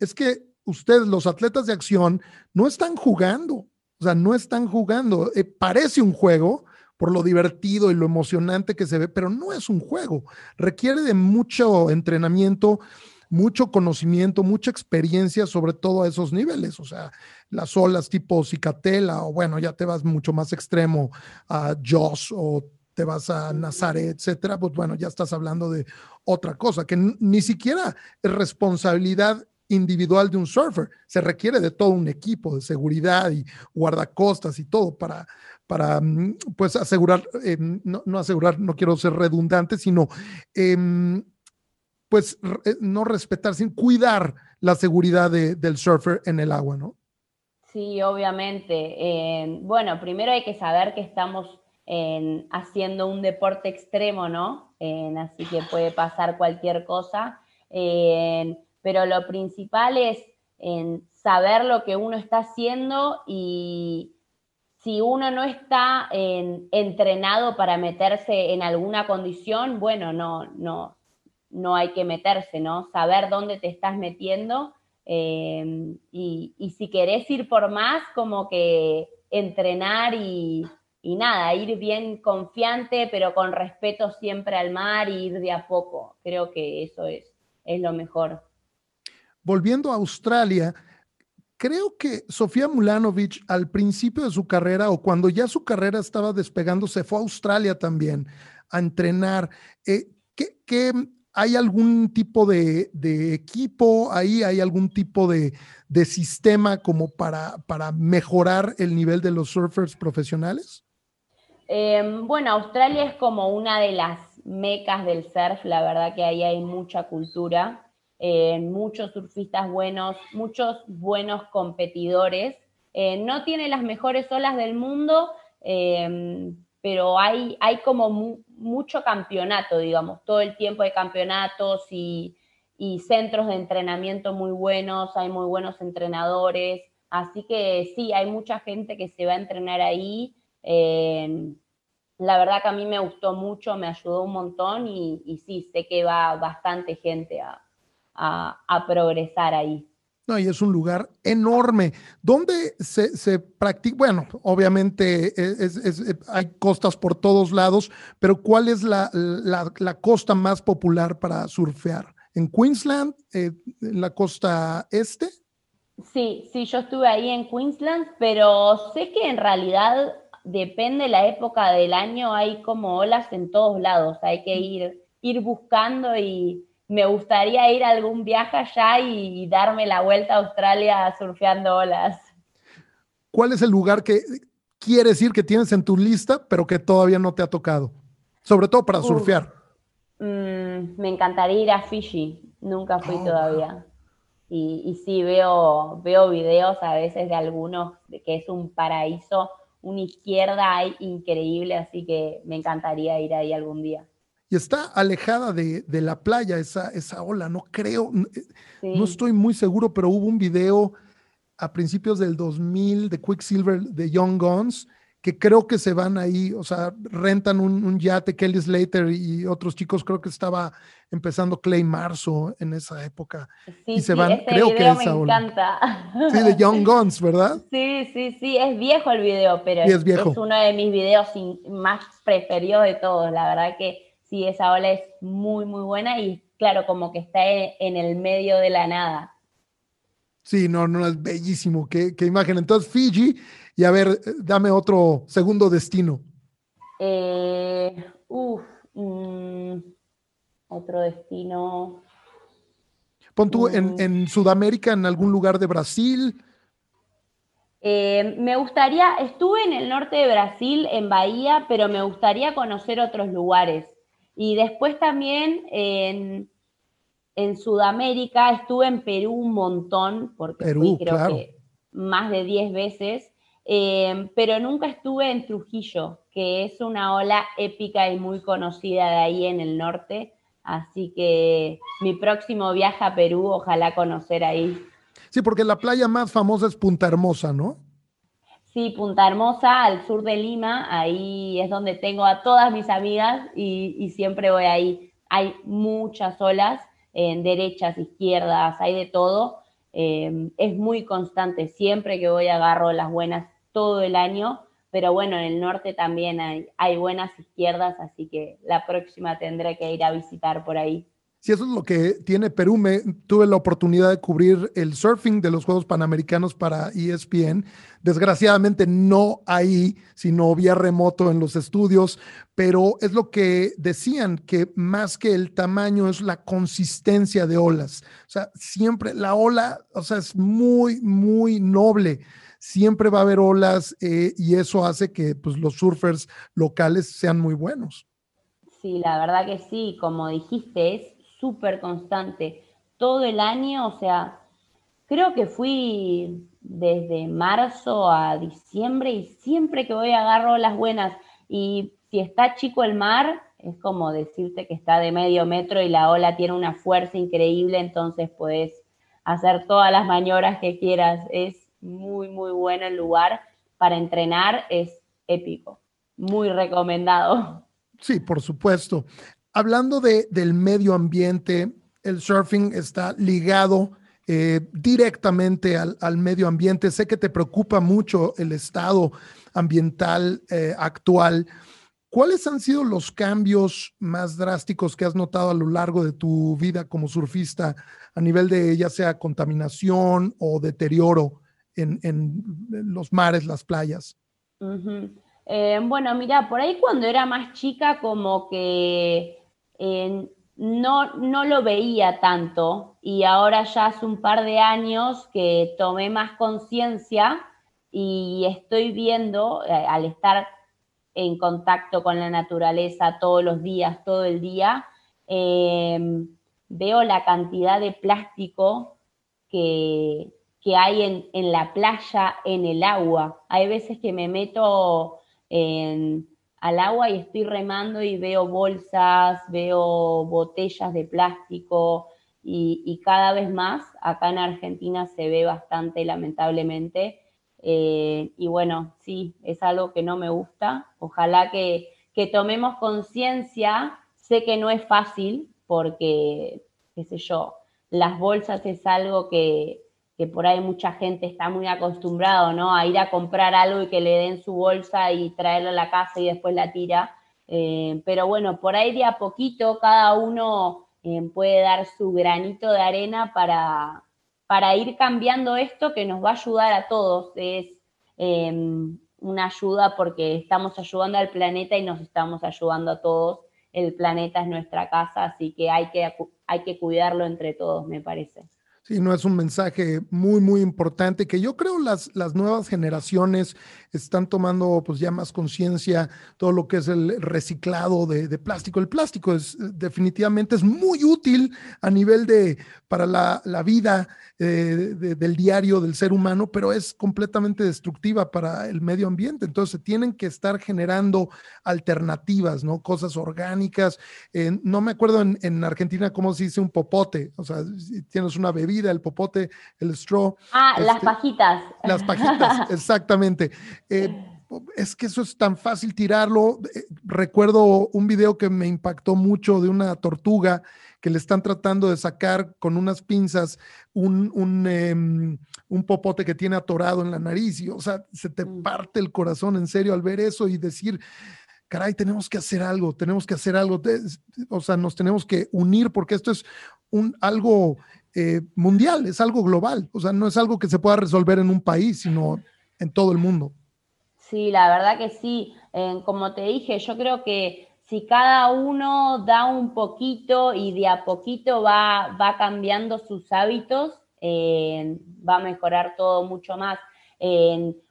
es que ustedes, los atletas de acción, no están jugando. O sea, no están jugando. Eh, parece un juego por lo divertido y lo emocionante que se ve, pero no es un juego. Requiere de mucho entrenamiento mucho conocimiento, mucha experiencia sobre todo a esos niveles, o sea, las olas tipo Cicatela o bueno, ya te vas mucho más extremo a Joss o te vas a Nazaret, etcétera, pues bueno, ya estás hablando de otra cosa que ni siquiera es responsabilidad individual de un surfer, se requiere de todo un equipo de seguridad y guardacostas y todo para, para mm, pues asegurar, em, no, no, asegurar, no quiero ser redundante, sino eh, pues eh, no respetar, sin cuidar la seguridad del surfer en el agua, ¿no? Sí, obviamente. bueno, primero hay que saber que estamos haciendo un deporte extremo, ¿no? así que puede pasar cualquier cosa. pero lo principal es saber lo que uno está haciendo y si uno no está entrenado para meterse en alguna condición, bueno, no, no, no hay que meterse, ¿no? Saber dónde te estás metiendo eh, y, si querés ir por más, como que entrenar y, nada, ir bien confiante, pero con respeto siempre al mar y ir de a poco. Creo que eso es, es lo mejor. Volviendo a Australia, creo que Sofía Mulanovic al principio de su carrera o cuando ya su carrera estaba despegando, se fue a Australia también a entrenar. Eh, ¿qué, ¿hay algún tipo de, equipo ahí? ¿Hay algún tipo de, sistema como para, mejorar el nivel de los surfers profesionales? Em, bueno, Australia es como una de las mecas del surf, la verdad que ahí hay mucha cultura, eh, muchos surfistas buenos, muchos buenos competidores. Eh, no tiene las mejores olas del mundo, pero hay, hay como mucho campeonato, digamos, todo el tiempo hay campeonatos y, centros de entrenamiento muy buenos, hay muy buenos entrenadores, así que sí, hay mucha gente que se va a entrenar ahí. Em, la verdad que a mí me gustó mucho, me ayudó un montón y, sí, sé que va bastante gente a, a progresar ahí. No, y es un lugar enorme. ¿Dónde se, practica? Bueno, obviamente hay costas por todos lados, pero ¿cuál es la, costa más popular para surfear? ¿En Queensland? Eh, ¿En la costa este? Sí, sí, yo estuve ahí en Queensland, pero sé que en realidad depende de la época del año, hay como olas en todos lados, hay que ir, ir buscando y, me gustaría ir a algún viaje allá y, darme la vuelta a Australia surfeando olas. ¿Cuál es el lugar que quieres ir, que tienes en tu lista, pero que todavía no te ha tocado? Sobre todo para surfear. Mm, me encantaría ir a Fiji, nunca fui oh, todavía. Y, sí, veo, veo videos a veces de algunos de que es un paraíso, una izquierda increíble, así que me encantaría ir ahí algún día y está alejada de, la playa esa, esa ola, no creo, eh, no estoy muy seguro, pero hubo un video a principios del 2000 de Quicksilver de Young Guns que creo que se van ahí, o sea, rentan un, yate, Kelly Slater y otros chicos, creo que estaba empezando Clay Marzo en esa época. y se van, creo que esa me encanta. Sí, de Young Guns, ¿verdad? <laughs> Sí, sí, sí, es viejo el video, pero es, es, uno de mis videos más preferidos de todos, la verdad que sí, esa ola es muy, muy buena y claro, como que está en, el medio de la nada. Sí, no, no, es bellísimo, qué, imagen. Entonces, Fiji, y a ver, dame otro segundo destino. Eh, uf, mm, otro destino. Pon tú en, mm. en, Sudamérica, en algún lugar de Brasil. Eh, me gustaría, estuve en el norte de Brasil, en Bahía, pero me gustaría conocer otros lugares. Y después también en, Sudamérica estuve en Perú un montón, porque fui creo que más de 10 veces, eh, pero nunca estuve en Trujillo, que es una ola épica y muy conocida de ahí en el norte. Así que mi próximo viaje a Perú, ojalá conocer ahí. Sí, porque la playa más famosa es Punta Hermosa, ¿no? Sí, Punta Hermosa, al sur de Lima, ahí es donde tengo a todas mis amigas y, siempre voy ahí. Hay muchas olas, en derechas, izquierdas, hay de todo. Em, es muy constante, siempre que voy agarro las buenas todo el año, pero bueno, en el norte también hay, hay buenas izquierdas, así que la próxima tendré que ir a visitar por ahí. Si eso es lo que tiene Perú, me, tuve la oportunidad de cubrir el surfing de los Juegos Panamericanos para ESPN. Desgraciadamente no ahí, sino vía remoto en los estudios, pero es lo que decían, que más que el tamaño es la consistencia de olas. O sea, siempre la ola, o sea, es muy, muy noble. Siempre va a haber olas eh, y eso hace que pues, los surfers locales sean muy buenos. Sí, la verdad que sí, como dijiste, es súper constante todo el año, o sea, creo que fui desde marzo a diciembre y siempre que voy agarro las buenas y si está chico el mar, es como decirte que está de medio metro y la ola tiene una fuerza increíble, entonces puedes hacer todas las maniobras que quieras. Es muy, muy bueno el lugar para entrenar, es épico, muy recomendado. Sí, por supuesto hablando de, del medio ambiente, el surfing está ligado eh, directamente al, medio ambiente. Sé que te preocupa mucho el estado ambiental eh, actual. ¿Cuáles han sido los cambios más drásticos que has notado a lo largo de tu vida como surfista a nivel de ya sea contaminación o deterioro en, los mares, las playas? Eh, bueno, mira, por ahí cuando era más chica como que no, no lo veía tanto y ahora ya hace un par de años que tomé más conciencia y estoy viendo, eh, al estar en contacto con la naturaleza todos los días, todo el día, em, veo la cantidad de plástico que, hay en, en, la playa, en el agua. Hay veces que me meto en al agua y estoy remando y veo bolsas, veo botellas de plástico y, cada vez más acá en Argentina se ve bastante lamentablemente. Eh, y bueno, sí, es algo que no me gusta. Ojalá que, que tomemos conciencia. Sé que no es fácil porque, qué sé yo, las bolsas es algo que, que por ahí mucha gente está muy acostumbrado, ¿no? A ir a comprar algo y que le den su bolsa y traerla a la casa y después la tira. Eh, pero bueno, por ahí de a poquito cada uno eh, puede dar su granito de arena para, para ir cambiando esto que nos va a ayudar a todos. Es em, una ayuda porque estamos ayudando al planeta y nos estamos ayudando a todos. El planeta es nuestra casa, así que hay que, hay que cuidarlo entre todos, me parece. Sí, no es un mensaje muy, muy importante que yo creo las, las nuevas generaciones están tomando pues ya más conciencia todo lo que es el reciclado de, plástico. El plástico es definitivamente es muy útil a nivel de para la, la vida eh, del diario del ser humano, pero es completamente destructiva para el medio ambiente. Entonces tienen que estar generando alternativas, ¿no? Cosas orgánicas. no me acuerdo en, en Argentina cómo se dice un popote, o sea, si tienes una bebida el popote, el straw. Ah, las este, pajitas. Las pajitas, <laughs> exactamente. Eh, es que eso es tan fácil tirarlo. Eh, recuerdo un video que me impactó mucho de una tortuga que le están tratando de sacar con unas pinzas un, un, em, un, popote que tiene atorado en la nariz. Y, o sea, se te mm. parte el corazón en serio al ver eso y decir, caray, tenemos que hacer algo, tenemos que hacer algo. O sea, nos tenemos que unir porque esto es un, algo eh, mundial, es algo global, o sea, no es algo que se pueda resolver en un país, sino en todo el mundo. Sí, la verdad que sí. como te dije, yo creo que si cada uno da un poquito y de a poquito va, va cambiando sus hábitos, va a mejorar todo mucho más.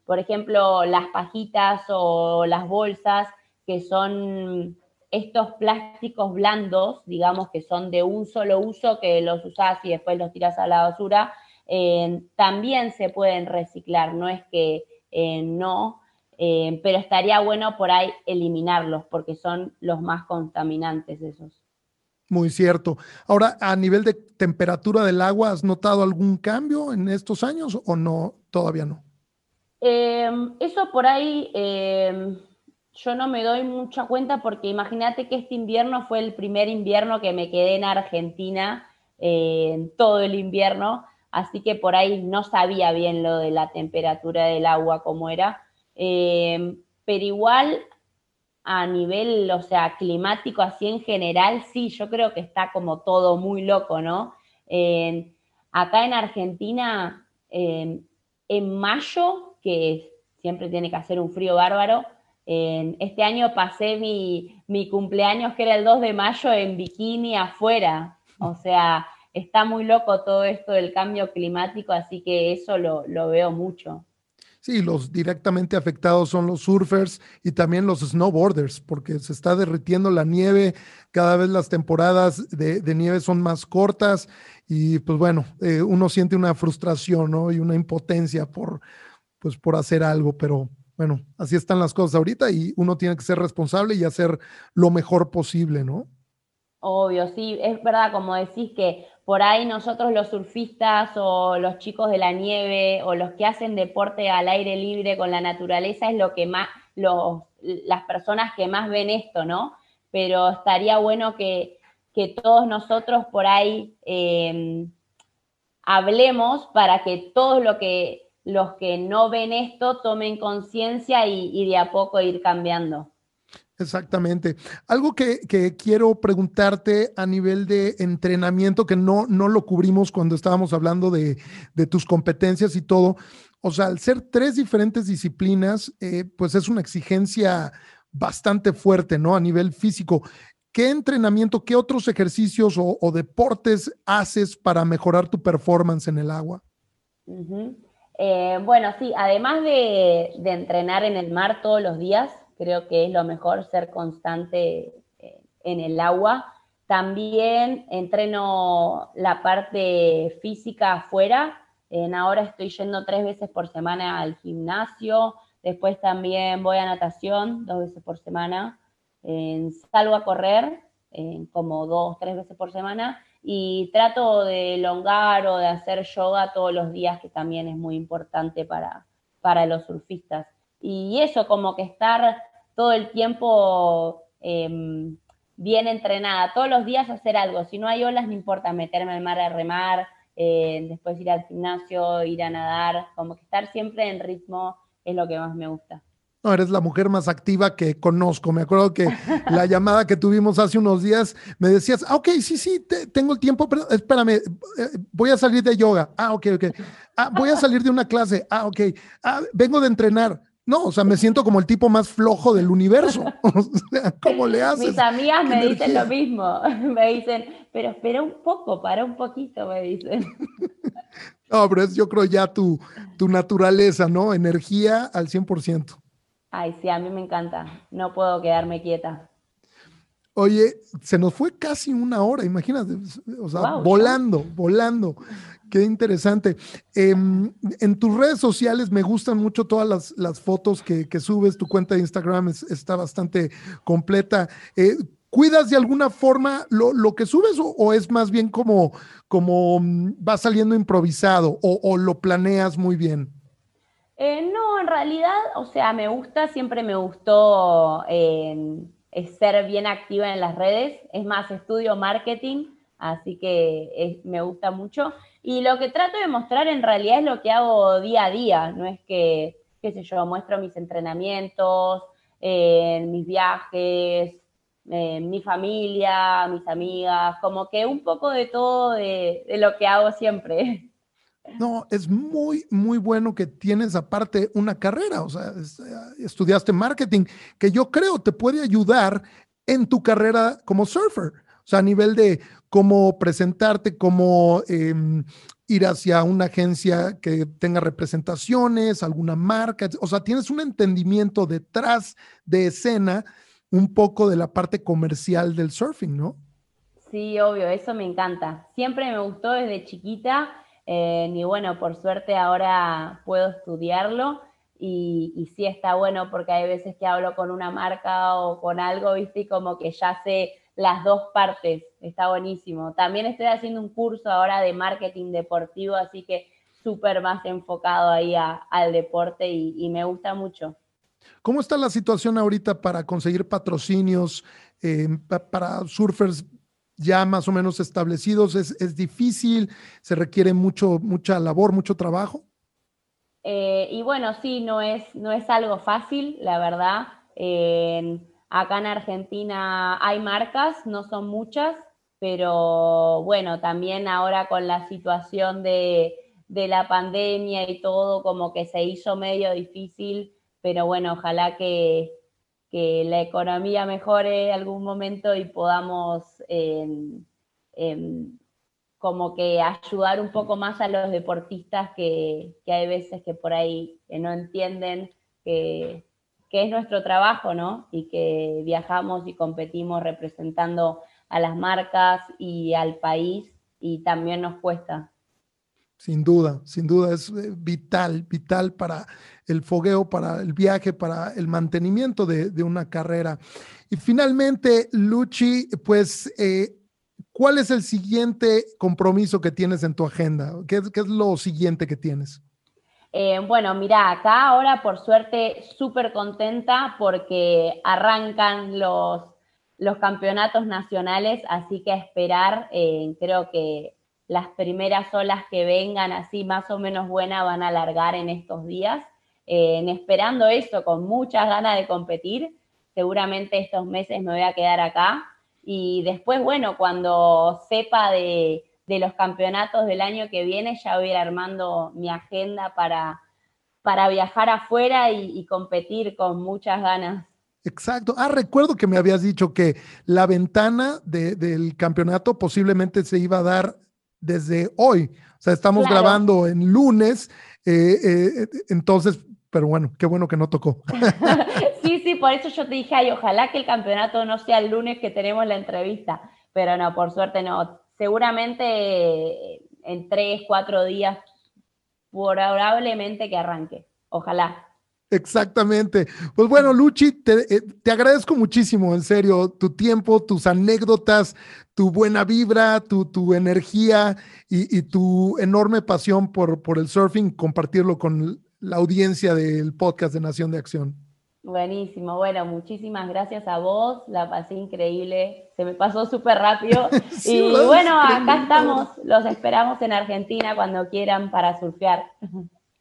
por ejemplo, las pajitas o las bolsas que son estos plásticos blandos, digamos que son de un solo uso, que los usas y después los tiras a la basura, eh, también se pueden reciclar, no es que eh, no, eh, pero estaría bueno por ahí eliminarlos porque son los más contaminantes esos. Muy cierto. Ahora, a nivel de temperatura del agua, ¿has notado algún cambio en estos años o no? Todavía no. eso por ahí yo no me doy mucha cuenta porque imagínate que este invierno fue el primer invierno que me quedé en Argentina, eh, todo el invierno, así que por ahí no sabía bien lo de la temperatura del agua, cómo era. Eh, pero igual a nivel, o sea, climático así en general, sí, yo creo que está como todo muy loco, ¿no? Eh, acá en Argentina, en mayo, que siempre tiene que hacer un frío bárbaro, este año pasé mi, cumpleaños, que era el 2 de mayo, en bikini afuera. O sea, está muy loco todo esto del cambio climático, así que eso lo, veo mucho. Sí, los directamente afectados son los surfers y también los snowboarders, porque se está derritiendo la nieve, cada vez las temporadas de, nieve son más cortas y pues bueno, eh, uno siente una frustración ¿no? y una impotencia por, pues, por hacer algo, pero bueno, así están las cosas ahorita y uno tiene que ser responsable y hacer lo mejor posible, ¿no? Obvio, sí, es verdad, como decís que por ahí nosotros los surfistas o los chicos de la nieve o los que hacen deporte al aire libre con la naturaleza es lo que más, los, las personas que más ven esto, ¿no? Pero estaría bueno que, que todos nosotros por ahí eh, hablemos para que todo lo que los que no ven esto tomen conciencia y, de a poco ir cambiando. Exactamente. Algo que, quiero preguntarte a nivel de entrenamiento, que no, no lo cubrimos cuando estábamos hablando de, tus competencias y todo. O sea, al ser tres diferentes disciplinas, eh, pues es una exigencia bastante fuerte, ¿no? A nivel físico. ¿qué entrenamiento, qué otros ejercicios o, deportes haces para mejorar tu performance en el agua? Eh, bueno, sí, además de, entrenar en el mar todos los días, creo que es lo mejor ser constante eh, en el agua. También entreno la parte física afuera. Ahora estoy yendo tres veces por semana al gimnasio. Después también voy a natación dos veces por semana. salgo a correr como dos, tres veces por semana y trato de elongar o de hacer yoga todos los días, que también es muy importante para, para los surfistas. Y eso, como que estar todo el tiempo em, bien entrenada, todos los días hacer algo. Si no hay olas, no importa meterme al mar a remar, eh, después ir al gimnasio, ir a nadar, como que estar siempre en ritmo es lo que más me gusta. No, eres la mujer más activa que conozco. Me acuerdo que <laughs> la llamada que tuvimos hace unos días me decías, ah, ok, sí, sí, tengo el tiempo, pero espérame, eh, voy a salir de yoga. Ah, ok, ok. Ah, voy a salir de una clase. Ah, ok. Ah, vengo de entrenar. No, o sea, me siento como el tipo más flojo del universo. <laughs> O sea, ¿cómo le haces? Mis amigas me dicen lo mismo. <laughs> Me dicen, pero espera un poco, para un poquito, me dicen. <laughs> No, pero es yo creo ya tu, tu naturaleza, ¿no? Energía al 100%. Ay, sí, a mí me encanta. No puedo quedarme quieta. Oye, se nos fue casi una hora, imagínate, o sea, volando, volando. Qué interesante. Em, en tus redes sociales me gustan mucho todas las, fotos que, subes. Tu cuenta de Instagram está bastante completa. Eh, ¿Cuidas de alguna forma lo, que subes o, es más bien como, como mm, va saliendo improvisado o lo planeas muy bien? Eh, no, en realidad, o sea, me gusta, siempre me gustó eh, ser bien activa en las redes. Es más, estudio marketing, así que me gusta mucho. Y lo que trato de mostrar en realidad es lo que hago día a día, no es que, qué sé yo, muestro mis entrenamientos, eh, mis viajes, mi familia, mis amigas, como que un poco de todo de lo que hago siempre. <laughs> No, es muy, muy bueno que tienes aparte una carrera, o sea, eh, estudiaste marketing, que yo creo te puede ayudar en tu carrera como surfer, o sea, a nivel de cómo presentarte, cómo em, ir hacia una agencia que tenga representaciones, alguna marca, o sea, tienes un entendimiento detrás de escena un poco de la parte comercial del surfing, ¿no? Sí, obvio, eso me encanta. Siempre me gustó desde chiquita eh, y bueno, por suerte ahora puedo estudiarlo y, y, sí está bueno porque hay veces que hablo con una marca o con algo, viste, y como que ya sé las dos partes, está buenísimo. También estoy haciendo un curso ahora de marketing deportivo, así que súper más enfocado ahí al deporte y, me gusta mucho. ¿Cómo está la situación ahorita para conseguir patrocinios eh, para surfers ya más o menos establecidos? ¿Es, difícil? ¿Se requiere mucho, mucha labor, mucho trabajo? Eh, y bueno, sí, no es, no es algo fácil, la verdad. Acá en Argentina hay marcas, no son muchas, pero bueno, también ahora con la situación de, de la pandemia y todo, como que se hizo medio difícil, pero bueno, ojalá que, que la economía mejore algún momento y podamos em, em, como que ayudar un poco más a los deportistas que, hay veces que por ahí no entienden que, es nuestro trabajo, ¿no? Y que viajamos y competimos representando a las marcas y al país y también nos cuesta. Sin duda, sin duda es eh, vital, vital para el fogueo, para el viaje, para el mantenimiento de, una carrera. Y finalmente, Luchi, pues, eh, ¿cuál es el siguiente compromiso que tienes en tu agenda? ¿Qué, es lo siguiente que tienes? Eh, bueno, mira, acá ahora por suerte súper contenta porque arrancan los, los campeonatos nacionales, así que a esperar, creo que las primeras olas que vengan así más o menos buenas van a alargar en estos días, eh, esperando eso, con muchas ganas de competir. Seguramente estos meses me voy a quedar acá. Y después, bueno, cuando sepa de, los campeonatos del año que viene, ya voy a ir armando mi agenda para, para viajar afuera y competir con muchas ganas. Exacto. Ah, recuerdo que me habías dicho que la ventana del campeonato posiblemente se iba a dar desde hoy. O sea, estamos grabando en lunes, eh, eh, entonces, pero bueno, qué bueno que no tocó. <laughs> sí, sí, por eso yo te dije, ay, ojalá que el campeonato no sea el lunes que tenemos la entrevista, pero no, por suerte no. Seguramente en tres, cuatro días, probablemente que arranque. Ojalá. Exactamente. Pues bueno, Luchi, eh, te, agradezco muchísimo, en serio, tu tiempo, tus anécdotas, tu buena vibra, tu, tu energía y, tu enorme pasión por, por el surfing, compartirlo con la audiencia del podcast de Nación de Acción. Buenísimo, bueno, muchísimas gracias a vos, la pasé increíble, se me pasó súper rápido. <laughs> y bueno, acá estamos, los esperamos en Argentina cuando quieran para surfear.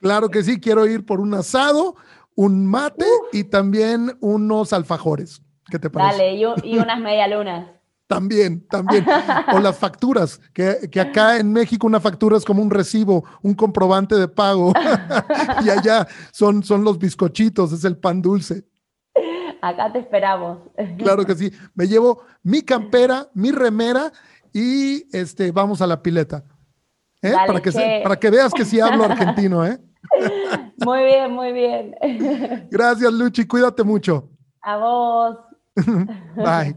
Claro que sí, quiero ir por un asado, un mate y también unos alfajores. ¿Qué te parece? Dale, y, unas medialunas. También, también. <laughs> O las facturas, que, que, acá en México una factura es como un recibo, un comprobante de pago. <laughs> y allá son, son los bizcochitos, es el pan dulce. Acá te esperamos. Claro que sí. Me llevo mi campera, mi remera y este, vamos a la pileta. ¿Eh? para, que para que veas que sí hablo argentino, ¿eh? <laughs> Muy bien, muy bien. Gracias, Luchi. Cuídate mucho. A vos. Bye.